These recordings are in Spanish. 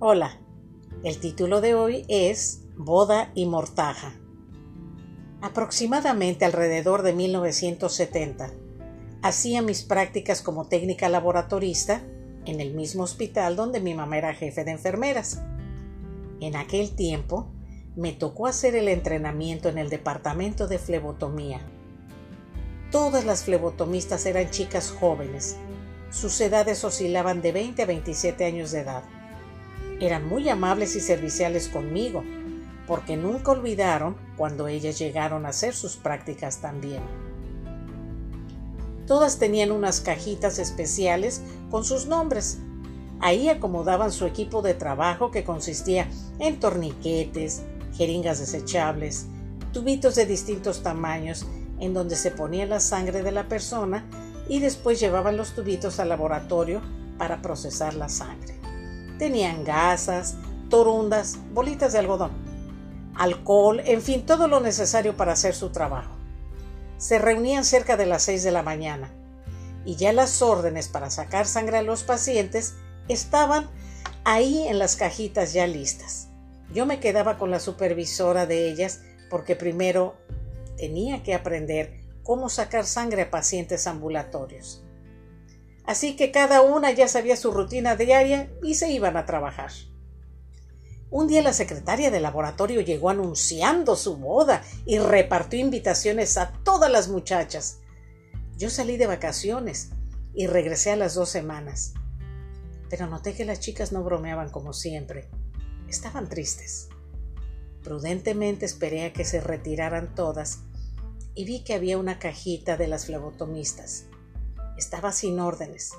Hola, el título de hoy es Boda y Mortaja. Aproximadamente alrededor de 1970, hacía mis prácticas como técnica laboratorista en el mismo hospital donde mi mamá era jefe de enfermeras. En aquel tiempo, me tocó hacer el entrenamiento en el departamento de flebotomía. Todas las flebotomistas eran chicas jóvenes. Sus edades oscilaban de 20 a 27 años de edad. Eran muy amables y serviciales conmigo, porque nunca olvidaron cuando ellas llegaron a hacer sus prácticas también. Todas tenían unas cajitas especiales con sus nombres. Ahí acomodaban su equipo de trabajo que consistía en torniquetes, jeringas desechables, tubitos de distintos tamaños en donde se ponía la sangre de la persona y después llevaban los tubitos al laboratorio para procesar la sangre. Tenían gasas, torundas, bolitas de algodón, alcohol, en fin, todo lo necesario para hacer su trabajo. Se reunían cerca de las 6 de la mañana y ya las órdenes para sacar sangre a los pacientes estaban ahí en las cajitas ya listas. Yo me quedaba con la supervisora de ellas porque primero tenía que aprender cómo sacar sangre a pacientes ambulatorios. Así que cada una ya sabía su rutina diaria y se iban a trabajar. Un día la secretaria del laboratorio llegó anunciando su boda y repartió invitaciones a todas las muchachas. Yo salí de vacaciones y regresé a las dos semanas. Pero noté que las chicas no bromeaban como siempre estaban tristes. Prudentemente esperé a que se retiraran todas y vi que había una cajita de las flebotomistas. Estaba sin órdenes.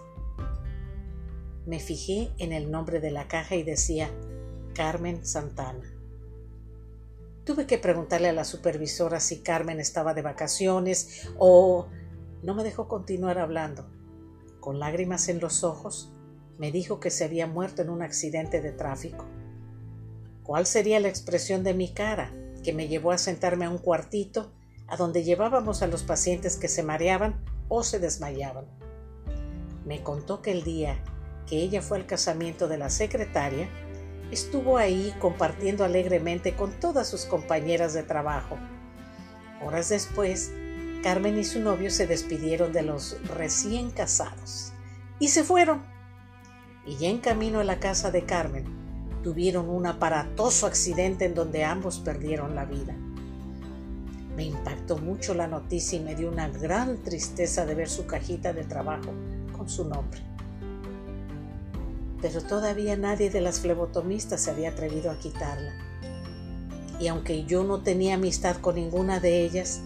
Me fijé en el nombre de la caja y decía Carmen Santana. Tuve que preguntarle a la supervisora si Carmen estaba de vacaciones o... No me dejó continuar hablando. Con lágrimas en los ojos, me dijo que se había muerto en un accidente de tráfico. ¿Cuál sería la expresión de mi cara que me llevó a sentarme a un cuartito a donde llevábamos a los pacientes que se mareaban o se desmayaban? Me contó que el día que ella fue al casamiento de la secretaria, estuvo ahí compartiendo alegremente con todas sus compañeras de trabajo. Horas después, Carmen y su novio se despidieron de los recién casados y se fueron. Y ya en camino a la casa de Carmen, tuvieron un aparatoso accidente en donde ambos perdieron la vida. Me impactó mucho la noticia y me dio una gran tristeza de ver su cajita de trabajo con su nombre. Pero todavía nadie de las flebotomistas se había atrevido a quitarla. Y aunque yo no tenía amistad con ninguna de ellas,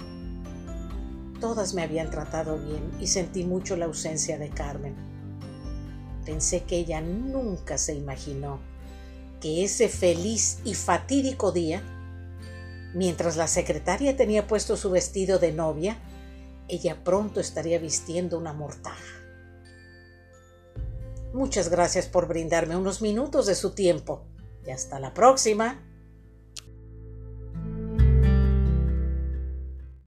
todas me habían tratado bien y sentí mucho la ausencia de Carmen. Pensé que ella nunca se imaginó que ese feliz y fatídico día, mientras la secretaria tenía puesto su vestido de novia, ella pronto estaría vistiendo una mortaja. Muchas gracias por brindarme unos minutos de su tiempo y hasta la próxima.